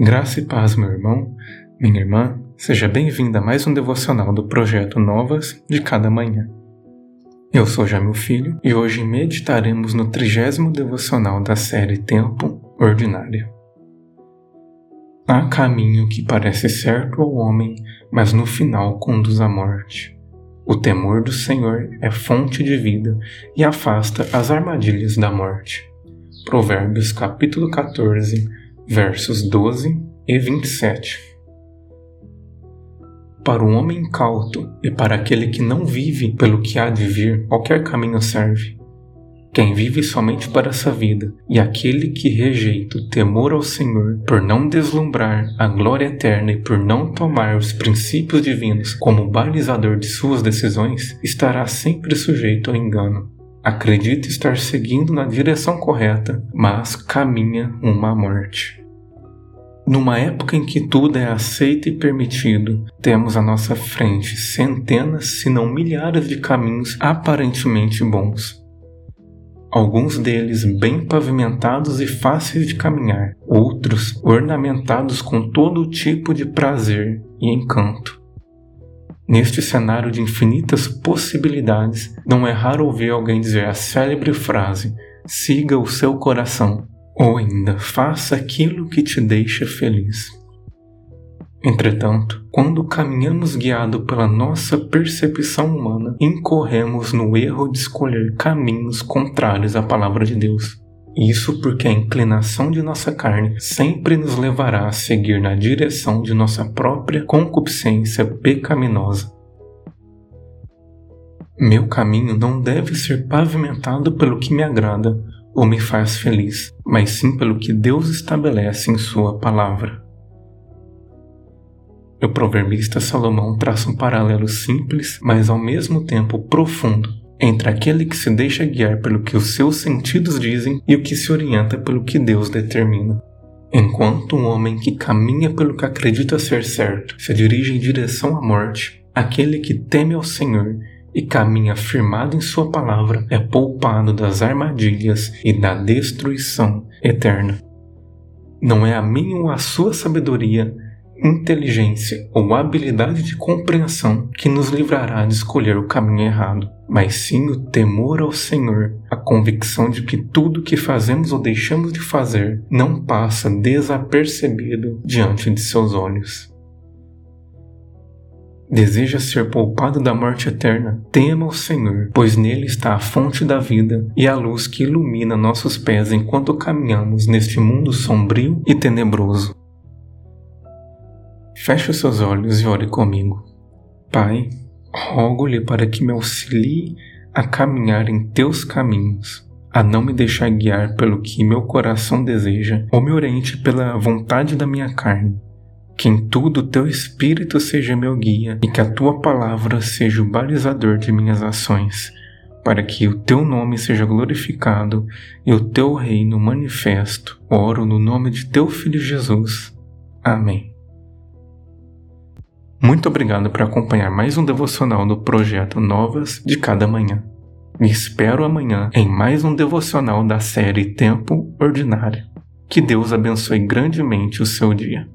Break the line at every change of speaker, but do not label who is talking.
Graça e paz, meu irmão, minha irmã, seja bem-vinda a mais um devocional do projeto Novas de Cada Manhã. Eu sou Jamil Filho e hoje meditaremos no trigésimo devocional da série Tempo Ordinário. Há caminho que parece certo ao homem, mas no final conduz à morte. O temor do Senhor é fonte de vida e afasta as armadilhas da morte. Provérbios capítulo 14, versos 12 e 27. Para o homem cauto e para aquele que não vive pelo que há de vir, qualquer caminho serve. Quem vive somente para essa vida e aquele que rejeita o temor ao Senhor por não deslumbrar a glória eterna e por não tomar os princípios divinos como balizador de suas decisões, estará sempre sujeito ao engano acredita estar seguindo na direção correta, mas caminha uma morte. Numa época em que tudo é aceito e permitido, temos à nossa frente centenas, se não milhares de caminhos aparentemente bons. Alguns deles bem pavimentados e fáceis de caminhar, outros ornamentados com todo tipo de prazer e encanto. Neste cenário de infinitas possibilidades, não é raro ouvir alguém dizer a célebre frase: siga o seu coração, ou ainda faça aquilo que te deixa feliz. Entretanto, quando caminhamos guiado pela nossa percepção humana, incorremos no erro de escolher caminhos contrários à palavra de Deus. Isso porque a inclinação de nossa carne sempre nos levará a seguir na direção de nossa própria concupiscência pecaminosa. Meu caminho não deve ser pavimentado pelo que me agrada ou me faz feliz, mas sim pelo que Deus estabelece em Sua palavra. O proverbista Salomão traça um paralelo simples, mas ao mesmo tempo profundo entre aquele que se deixa guiar pelo que os seus sentidos dizem e o que se orienta pelo que Deus determina. Enquanto um homem que caminha pelo que acredita ser certo se dirige em direção à morte, aquele que teme ao Senhor e caminha firmado em Sua palavra é poupado das armadilhas e da destruição eterna. Não é a minha ou a sua sabedoria inteligência ou habilidade de compreensão que nos livrará de escolher o caminho errado, mas sim o temor ao Senhor, a convicção de que tudo que fazemos ou deixamos de fazer não passa desapercebido diante de seus olhos. Deseja ser poupado da morte eterna? Tema o Senhor, pois nele está a fonte da vida e a luz que ilumina nossos pés enquanto caminhamos neste mundo sombrio e tenebroso. Feche os seus olhos e ore comigo. Pai, rogo-lhe para que me auxilie a caminhar em teus caminhos, a não me deixar guiar pelo que meu coração deseja ou me oriente pela vontade da minha carne. Que em tudo teu espírito seja meu guia e que a tua palavra seja o balizador de minhas ações, para que o teu nome seja glorificado e o teu reino manifesto. Oro no nome de teu filho Jesus. Amém. Muito obrigado por acompanhar mais um devocional do projeto Novas de Cada Manhã. Me espero amanhã em mais um devocional da série Tempo Ordinário. Que Deus abençoe grandemente o seu dia.